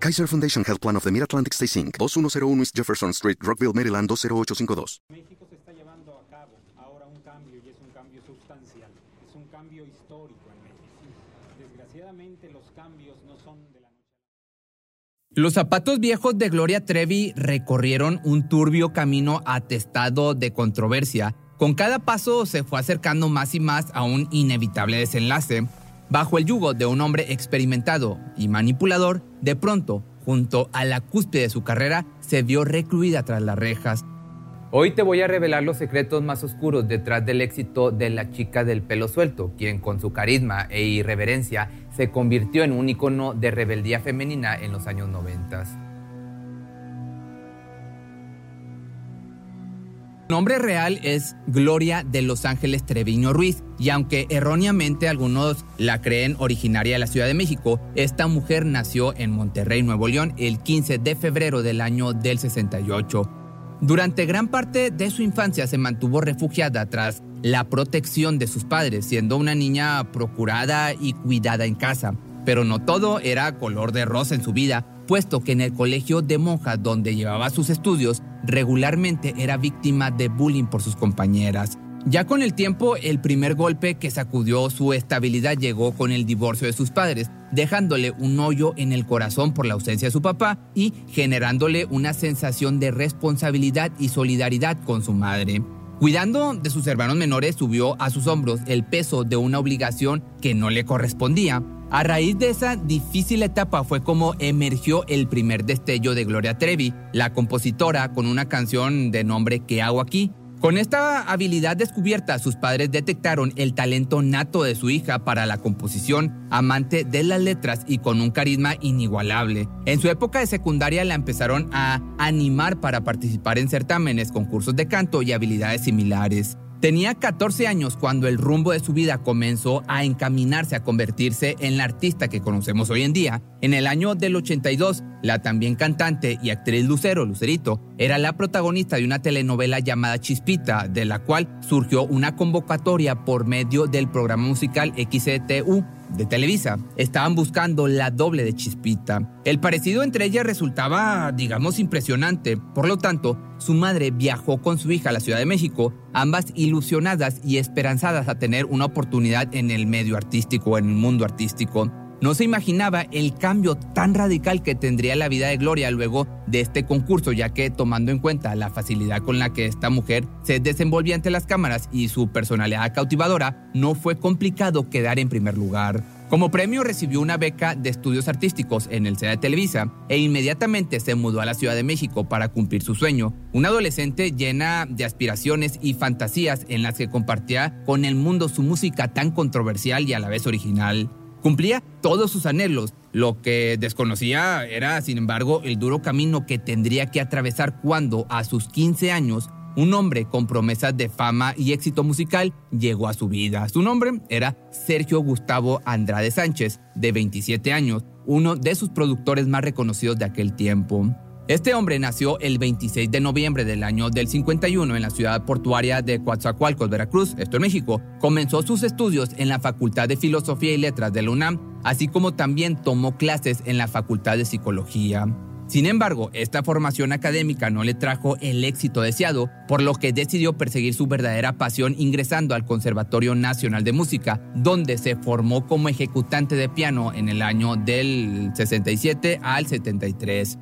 Kaiser Foundation Health Plan of the Mid-Atlantic Stay Inc., 2101 East Jefferson Street, Rockville, Maryland 20852. México se está llevando a cabo ahora un cambio y es un cambio sustancial, es un cambio histórico en México. Desgraciadamente los cambios no son de la noche a la Los zapatos viejos de Gloria Trevi recorrieron un turbio camino atestado de controversia. Con cada paso se fue acercando más y más a un inevitable desenlace. Bajo el yugo de un hombre experimentado y manipulador, de pronto, junto a la cúspide de su carrera, se vio recluida tras las rejas. Hoy te voy a revelar los secretos más oscuros detrás del éxito de la chica del pelo suelto, quien con su carisma e irreverencia se convirtió en un icono de rebeldía femenina en los años 90. Nombre real es Gloria de Los Ángeles Treviño Ruiz, y aunque erróneamente algunos la creen originaria de la Ciudad de México, esta mujer nació en Monterrey, Nuevo León, el 15 de febrero del año del 68. Durante gran parte de su infancia se mantuvo refugiada tras la protección de sus padres, siendo una niña procurada y cuidada en casa. Pero no todo era color de rosa en su vida, puesto que en el colegio de monjas donde llevaba sus estudios regularmente era víctima de bullying por sus compañeras. Ya con el tiempo, el primer golpe que sacudió su estabilidad llegó con el divorcio de sus padres, dejándole un hoyo en el corazón por la ausencia de su papá y generándole una sensación de responsabilidad y solidaridad con su madre. Cuidando de sus hermanos menores, subió a sus hombros el peso de una obligación que no le correspondía. A raíz de esa difícil etapa fue como emergió el primer destello de Gloria Trevi, la compositora con una canción de nombre ¿Qué hago aquí? Con esta habilidad descubierta, sus padres detectaron el talento nato de su hija para la composición, amante de las letras y con un carisma inigualable. En su época de secundaria la empezaron a animar para participar en certámenes, concursos de canto y habilidades similares. Tenía 14 años cuando el rumbo de su vida comenzó a encaminarse a convertirse en la artista que conocemos hoy en día. En el año del 82, la también cantante y actriz Lucero, Lucerito, era la protagonista de una telenovela llamada Chispita, de la cual surgió una convocatoria por medio del programa musical XCTU de Televisa. Estaban buscando la doble de Chispita. El parecido entre ellas resultaba, digamos, impresionante. Por lo tanto, su madre viajó con su hija a la Ciudad de México, ambas ilusionadas y esperanzadas a tener una oportunidad en el medio artístico, en el mundo artístico. No se imaginaba el cambio tan radical que tendría la vida de Gloria luego de este concurso, ya que tomando en cuenta la facilidad con la que esta mujer se desenvolvía ante las cámaras y su personalidad cautivadora, no fue complicado quedar en primer lugar. Como premio recibió una beca de estudios artísticos en el SEA de Televisa e inmediatamente se mudó a la Ciudad de México para cumplir su sueño, una adolescente llena de aspiraciones y fantasías en las que compartía con el mundo su música tan controversial y a la vez original. Cumplía todos sus anhelos. Lo que desconocía era, sin embargo, el duro camino que tendría que atravesar cuando, a sus 15 años, un hombre con promesas de fama y éxito musical llegó a su vida. Su nombre era Sergio Gustavo Andrade Sánchez, de 27 años, uno de sus productores más reconocidos de aquel tiempo. Este hombre nació el 26 de noviembre del año del 51 en la ciudad portuaria de Coatzacoalcos, Veracruz, esto en México. Comenzó sus estudios en la Facultad de Filosofía y Letras de la UNAM, así como también tomó clases en la Facultad de Psicología. Sin embargo, esta formación académica no le trajo el éxito deseado, por lo que decidió perseguir su verdadera pasión ingresando al Conservatorio Nacional de Música, donde se formó como ejecutante de piano en el año del 67 al 73.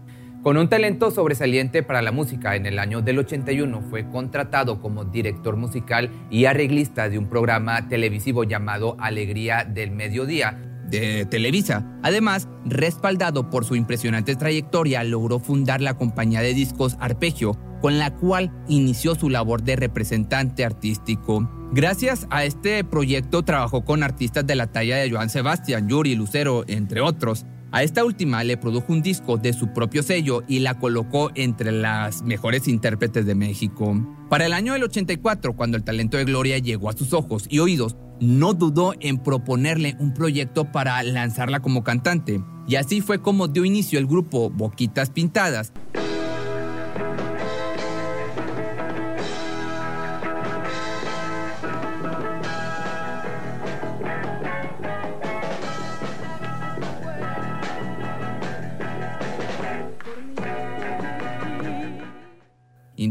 Con un talento sobresaliente para la música, en el año del 81 fue contratado como director musical y arreglista de un programa televisivo llamado Alegría del Mediodía de Televisa. Además, respaldado por su impresionante trayectoria, logró fundar la compañía de discos Arpegio, con la cual inició su labor de representante artístico. Gracias a este proyecto trabajó con artistas de la talla de Joan Sebastián, Yuri, Lucero, entre otros. A esta última le produjo un disco de su propio sello y la colocó entre las mejores intérpretes de México. Para el año del 84, cuando el talento de Gloria llegó a sus ojos y oídos, no dudó en proponerle un proyecto para lanzarla como cantante. Y así fue como dio inicio el grupo Boquitas Pintadas.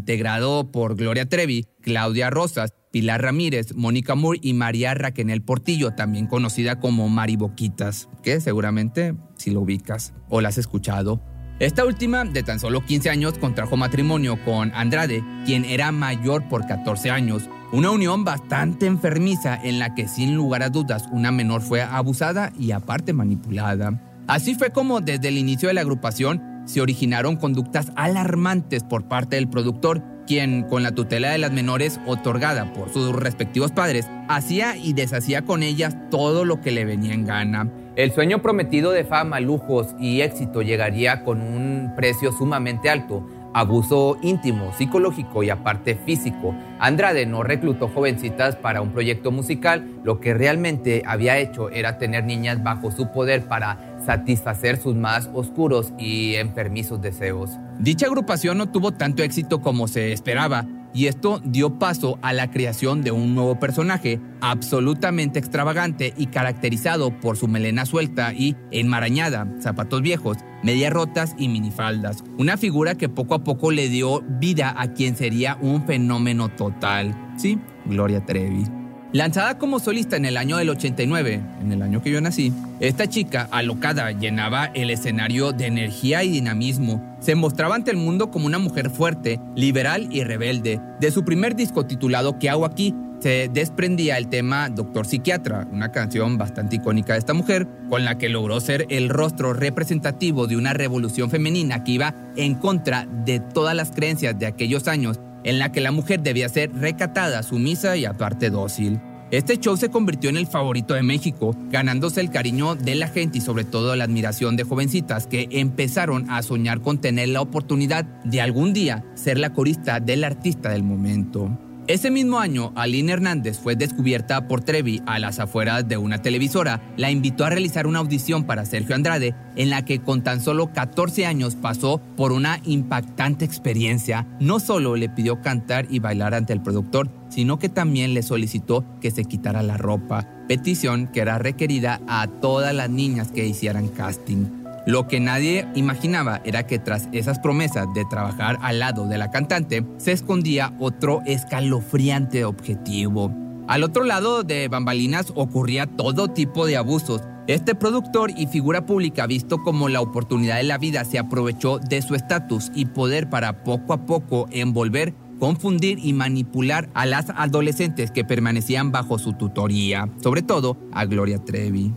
Integrado por Gloria Trevi, Claudia Rosas, Pilar Ramírez, Mónica Moore y María Raquenel Portillo, también conocida como Mari Boquitas, que seguramente si lo ubicas o la has escuchado. Esta última, de tan solo 15 años, contrajo matrimonio con Andrade, quien era mayor por 14 años. Una unión bastante enfermiza en la que sin lugar a dudas una menor fue abusada y aparte manipulada. Así fue como desde el inicio de la agrupación se originaron conductas alarmantes por parte del productor, quien, con la tutela de las menores otorgada por sus respectivos padres, hacía y deshacía con ellas todo lo que le venía en gana. El sueño prometido de fama, lujos y éxito llegaría con un precio sumamente alto, abuso íntimo, psicológico y aparte físico. Andrade no reclutó jovencitas para un proyecto musical, lo que realmente había hecho era tener niñas bajo su poder para satisfacer sus más oscuros y enfermizos deseos. Dicha agrupación no tuvo tanto éxito como se esperaba, y esto dio paso a la creación de un nuevo personaje absolutamente extravagante y caracterizado por su melena suelta y enmarañada, zapatos viejos, medias rotas y minifaldas. Una figura que poco a poco le dio vida a quien sería un fenómeno total. Sí, Gloria Trevi. Lanzada como solista en el año del 89, en el año que yo nací, esta chica alocada llenaba el escenario de energía y dinamismo. Se mostraba ante el mundo como una mujer fuerte, liberal y rebelde. De su primer disco titulado ¿Qué hago aquí? se desprendía el tema Doctor Psiquiatra, una canción bastante icónica de esta mujer, con la que logró ser el rostro representativo de una revolución femenina que iba en contra de todas las creencias de aquellos años en la que la mujer debía ser recatada, sumisa y aparte dócil. Este show se convirtió en el favorito de México, ganándose el cariño de la gente y sobre todo la admiración de jovencitas que empezaron a soñar con tener la oportunidad de algún día ser la corista del artista del momento. Ese mismo año, Aline Hernández fue descubierta por Trevi a las afueras de una televisora. La invitó a realizar una audición para Sergio Andrade, en la que con tan solo 14 años pasó por una impactante experiencia. No solo le pidió cantar y bailar ante el productor, sino que también le solicitó que se quitara la ropa, petición que era requerida a todas las niñas que hicieran casting. Lo que nadie imaginaba era que tras esas promesas de trabajar al lado de la cantante se escondía otro escalofriante objetivo. Al otro lado de bambalinas ocurría todo tipo de abusos. Este productor y figura pública, visto como la oportunidad de la vida, se aprovechó de su estatus y poder para poco a poco envolver, confundir y manipular a las adolescentes que permanecían bajo su tutoría, sobre todo a Gloria Trevi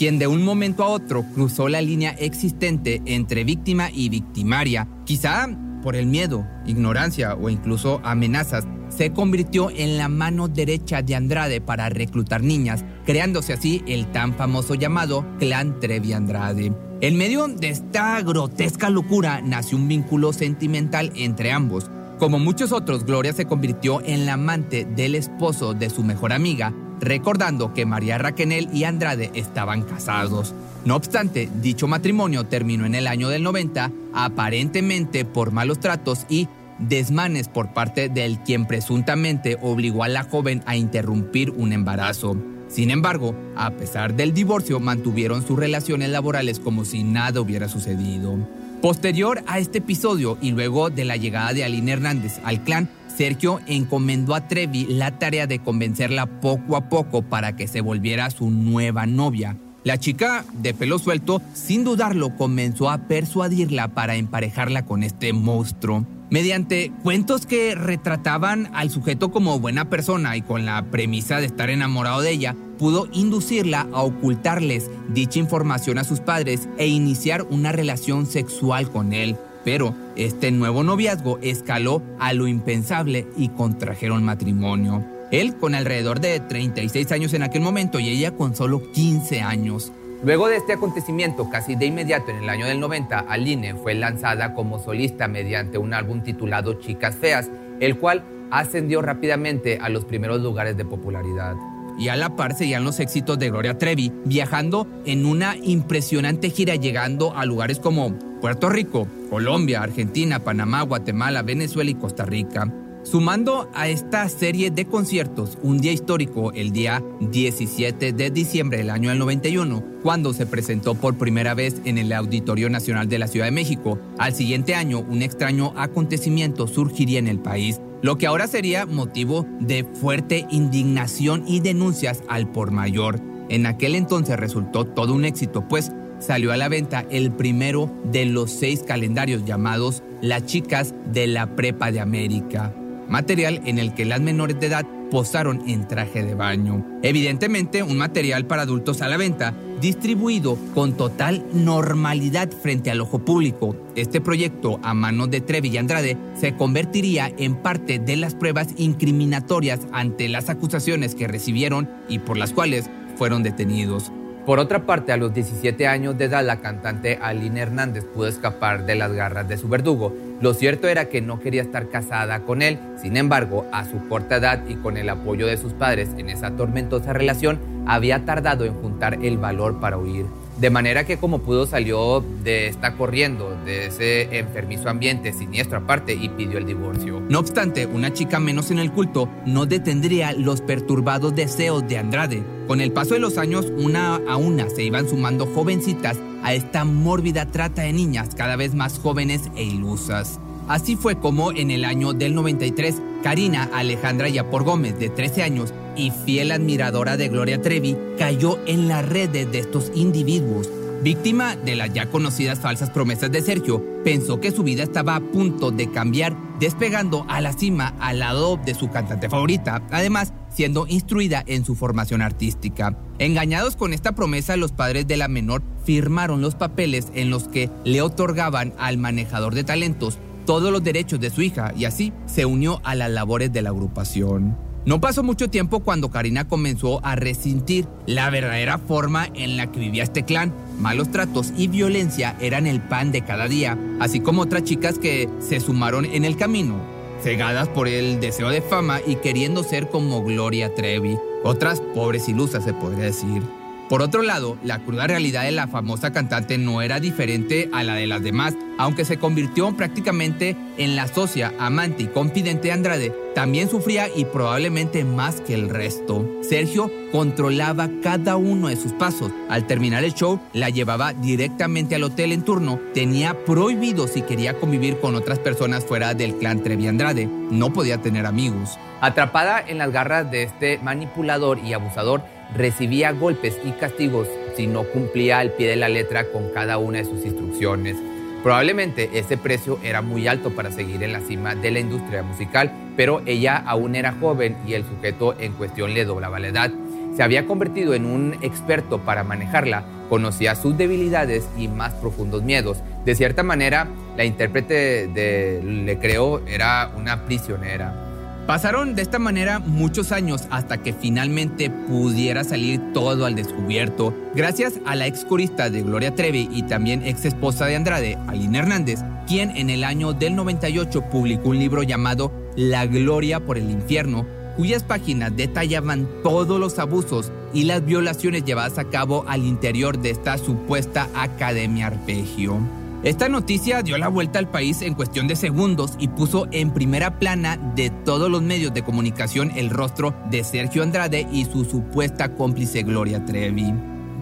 quien de un momento a otro cruzó la línea existente entre víctima y victimaria, quizá por el miedo, ignorancia o incluso amenazas, se convirtió en la mano derecha de Andrade para reclutar niñas, creándose así el tan famoso llamado Clan Trevi Andrade. En medio de esta grotesca locura nació un vínculo sentimental entre ambos. Como muchos otros, Gloria se convirtió en la amante del esposo de su mejor amiga, recordando que María Raquenel y Andrade estaban casados. No obstante, dicho matrimonio terminó en el año del 90, aparentemente por malos tratos y desmanes por parte del quien presuntamente obligó a la joven a interrumpir un embarazo. Sin embargo, a pesar del divorcio, mantuvieron sus relaciones laborales como si nada hubiera sucedido. Posterior a este episodio y luego de la llegada de Aline Hernández al clan, Sergio encomendó a Trevi la tarea de convencerla poco a poco para que se volviera su nueva novia. La chica, de pelo suelto, sin dudarlo, comenzó a persuadirla para emparejarla con este monstruo. Mediante cuentos que retrataban al sujeto como buena persona y con la premisa de estar enamorado de ella, pudo inducirla a ocultarles dicha información a sus padres e iniciar una relación sexual con él. Pero este nuevo noviazgo escaló a lo impensable y contrajeron matrimonio. Él con alrededor de 36 años en aquel momento y ella con solo 15 años. Luego de este acontecimiento, casi de inmediato en el año del 90, Aline fue lanzada como solista mediante un álbum titulado Chicas Feas, el cual ascendió rápidamente a los primeros lugares de popularidad. Y a la par seguían los éxitos de Gloria Trevi, viajando en una impresionante gira llegando a lugares como Puerto Rico, Colombia, Argentina, Panamá, Guatemala, Venezuela y Costa Rica. Sumando a esta serie de conciertos un día histórico el día 17 de diciembre del año del 91, cuando se presentó por primera vez en el Auditorio Nacional de la Ciudad de México, al siguiente año un extraño acontecimiento surgiría en el país, lo que ahora sería motivo de fuerte indignación y denuncias al por mayor. En aquel entonces resultó todo un éxito, pues salió a la venta el primero de los seis calendarios llamados Las Chicas de la Prepa de América material en el que las menores de edad posaron en traje de baño. Evidentemente, un material para adultos a la venta, distribuido con total normalidad frente al ojo público. Este proyecto, a manos de Trevi y Andrade, se convertiría en parte de las pruebas incriminatorias ante las acusaciones que recibieron y por las cuales fueron detenidos. Por otra parte, a los 17 años de edad, la cantante Aline Hernández pudo escapar de las garras de su verdugo. Lo cierto era que no quería estar casada con él. Sin embargo, a su corta edad y con el apoyo de sus padres en esa tormentosa relación, había tardado en juntar el valor para huir. De manera que como pudo salió de esta corriendo, de ese enfermizo ambiente siniestro aparte y pidió el divorcio. No obstante, una chica menos en el culto no detendría los perturbados deseos de Andrade. Con el paso de los años, una a una se iban sumando jovencitas a esta mórbida trata de niñas cada vez más jóvenes e ilusas. Así fue como en el año del 93, Karina Alejandra Yapor Gómez, de 13 años y fiel admiradora de Gloria Trevi, cayó en las redes de estos individuos. Víctima de las ya conocidas falsas promesas de Sergio, pensó que su vida estaba a punto de cambiar, despegando a la cima al lado de su cantante favorita, además siendo instruida en su formación artística. Engañados con esta promesa, los padres de la menor firmaron los papeles en los que le otorgaban al manejador de talentos todos los derechos de su hija y así se unió a las labores de la agrupación. No pasó mucho tiempo cuando Karina comenzó a resentir la verdadera forma en la que vivía este clan. Malos tratos y violencia eran el pan de cada día, así como otras chicas que se sumaron en el camino, cegadas por el deseo de fama y queriendo ser como Gloria Trevi. Otras pobres ilusas se podría decir. Por otro lado, la cruda realidad de la famosa cantante no era diferente a la de las demás, aunque se convirtió prácticamente en la socia, amante y confidente de Andrade, también sufría y probablemente más que el resto. Sergio controlaba cada uno de sus pasos. Al terminar el show, la llevaba directamente al hotel en turno. Tenía prohibido si quería convivir con otras personas fuera del clan Trevi Andrade. No podía tener amigos. Atrapada en las garras de este manipulador y abusador, recibía golpes y castigos si no cumplía al pie de la letra con cada una de sus instrucciones. Probablemente ese precio era muy alto para seguir en la cima de la industria musical, pero ella aún era joven y el sujeto en cuestión le doblaba la edad. Se había convertido en un experto para manejarla, conocía sus debilidades y más profundos miedos. De cierta manera, la intérprete de Le Creo era una prisionera. Pasaron de esta manera muchos años hasta que finalmente pudiera salir todo al descubierto, gracias a la ex corista de Gloria Trevi y también ex esposa de Andrade, Aline Hernández, quien en el año del 98 publicó un libro llamado La Gloria por el Infierno, cuyas páginas detallaban todos los abusos y las violaciones llevadas a cabo al interior de esta supuesta Academia Arpegio. Esta noticia dio la vuelta al país en cuestión de segundos y puso en primera plana de todos los medios de comunicación el rostro de Sergio Andrade y su supuesta cómplice Gloria Trevi.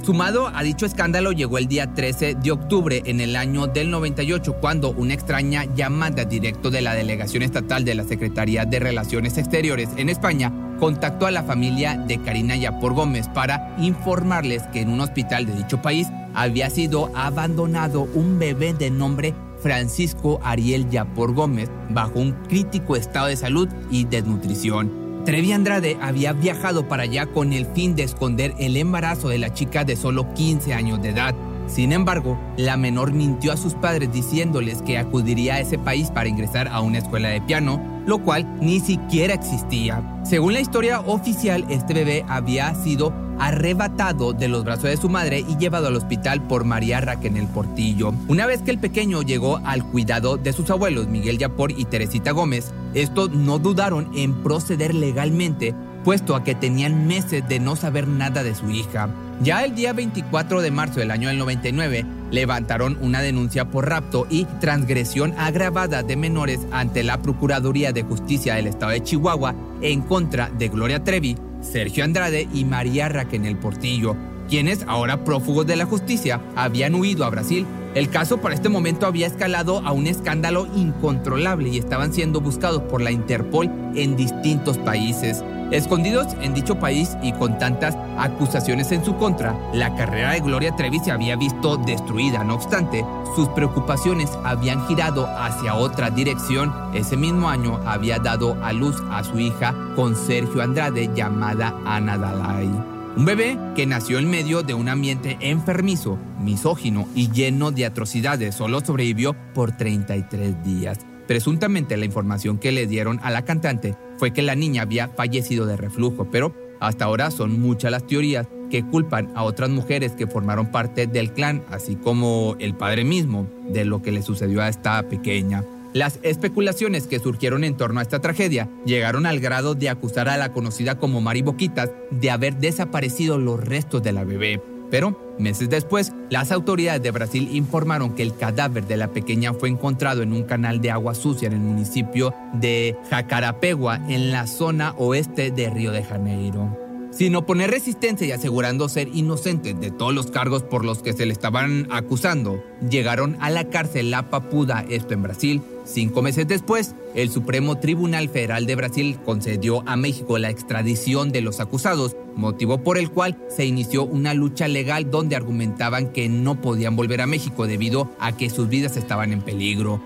Sumado a dicho escándalo llegó el día 13 de octubre en el año del 98 cuando una extraña llamada directo de la Delegación Estatal de la Secretaría de Relaciones Exteriores en España contactó a la familia de Karina Yapor Gómez para informarles que en un hospital de dicho país había sido abandonado un bebé de nombre Francisco Ariel Yapor Gómez bajo un crítico estado de salud y desnutrición. Trevi Andrade había viajado para allá con el fin de esconder el embarazo de la chica de solo 15 años de edad. Sin embargo, la menor mintió a sus padres diciéndoles que acudiría a ese país para ingresar a una escuela de piano, lo cual ni siquiera existía. Según la historia oficial, este bebé había sido arrebatado de los brazos de su madre y llevado al hospital por María Raquel Portillo. Una vez que el pequeño llegó al cuidado de sus abuelos Miguel Yapor y Teresita Gómez, estos no dudaron en proceder legalmente puesto a que tenían meses de no saber nada de su hija. Ya el día 24 de marzo del año del 99, levantaron una denuncia por rapto y transgresión agravada de menores ante la Procuraduría de Justicia del Estado de Chihuahua en contra de Gloria Trevi, Sergio Andrade y María Raquel Portillo, quienes, ahora prófugos de la justicia, habían huido a Brasil. El caso para este momento había escalado a un escándalo incontrolable y estaban siendo buscados por la Interpol en distintos países. Escondidos en dicho país y con tantas acusaciones en su contra, la carrera de Gloria Trevi se había visto destruida. No obstante, sus preocupaciones habían girado hacia otra dirección. Ese mismo año había dado a luz a su hija con Sergio Andrade llamada Ana Dalai. Un bebé que nació en medio de un ambiente enfermizo, misógino y lleno de atrocidades. Solo sobrevivió por 33 días. Presuntamente la información que le dieron a la cantante fue que la niña había fallecido de reflujo, pero hasta ahora son muchas las teorías que culpan a otras mujeres que formaron parte del clan, así como el padre mismo, de lo que le sucedió a esta pequeña. Las especulaciones que surgieron en torno a esta tragedia llegaron al grado de acusar a la conocida como Mari Boquitas de haber desaparecido los restos de la bebé. Pero, meses después, las autoridades de Brasil informaron que el cadáver de la pequeña fue encontrado en un canal de agua sucia en el municipio de Jacarapegua, en la zona oeste de Río de Janeiro. Sin oponer resistencia y asegurando ser inocente de todos los cargos por los que se le estaban acusando, llegaron a la cárcel La Papuda, esto en Brasil. Cinco meses después, el Supremo Tribunal Federal de Brasil concedió a México la extradición de los acusados, motivo por el cual se inició una lucha legal donde argumentaban que no podían volver a México debido a que sus vidas estaban en peligro.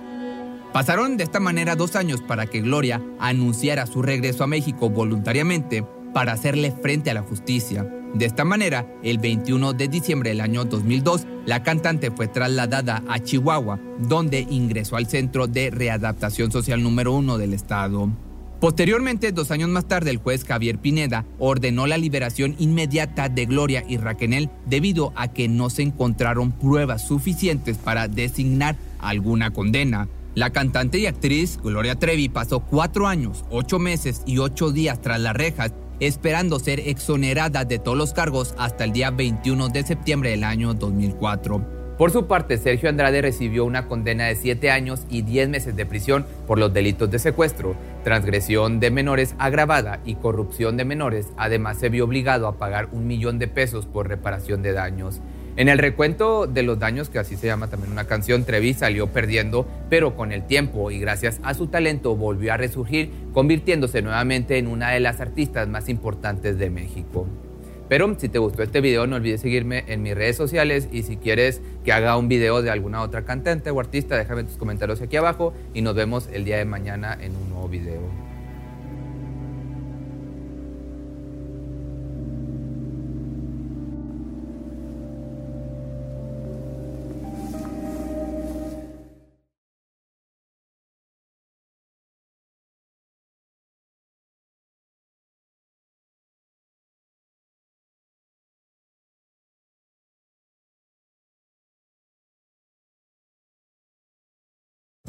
Pasaron de esta manera dos años para que Gloria anunciara su regreso a México voluntariamente para hacerle frente a la justicia. De esta manera, el 21 de diciembre del año 2002, la cantante fue trasladada a Chihuahua, donde ingresó al Centro de Readaptación Social número 1 del estado. Posteriormente, dos años más tarde, el juez Javier Pineda ordenó la liberación inmediata de Gloria y Raquel debido a que no se encontraron pruebas suficientes para designar alguna condena. La cantante y actriz Gloria Trevi pasó cuatro años, ocho meses y ocho días tras las rejas esperando ser exonerada de todos los cargos hasta el día 21 de septiembre del año 2004. Por su parte, Sergio Andrade recibió una condena de 7 años y 10 meses de prisión por los delitos de secuestro, transgresión de menores agravada y corrupción de menores. Además, se vio obligado a pagar un millón de pesos por reparación de daños. En el recuento de los daños, que así se llama también una canción, Trevi salió perdiendo, pero con el tiempo y gracias a su talento volvió a resurgir, convirtiéndose nuevamente en una de las artistas más importantes de México. Pero si te gustó este video, no olvides seguirme en mis redes sociales y si quieres que haga un video de alguna otra cantante o artista, déjame tus comentarios aquí abajo y nos vemos el día de mañana en un nuevo video.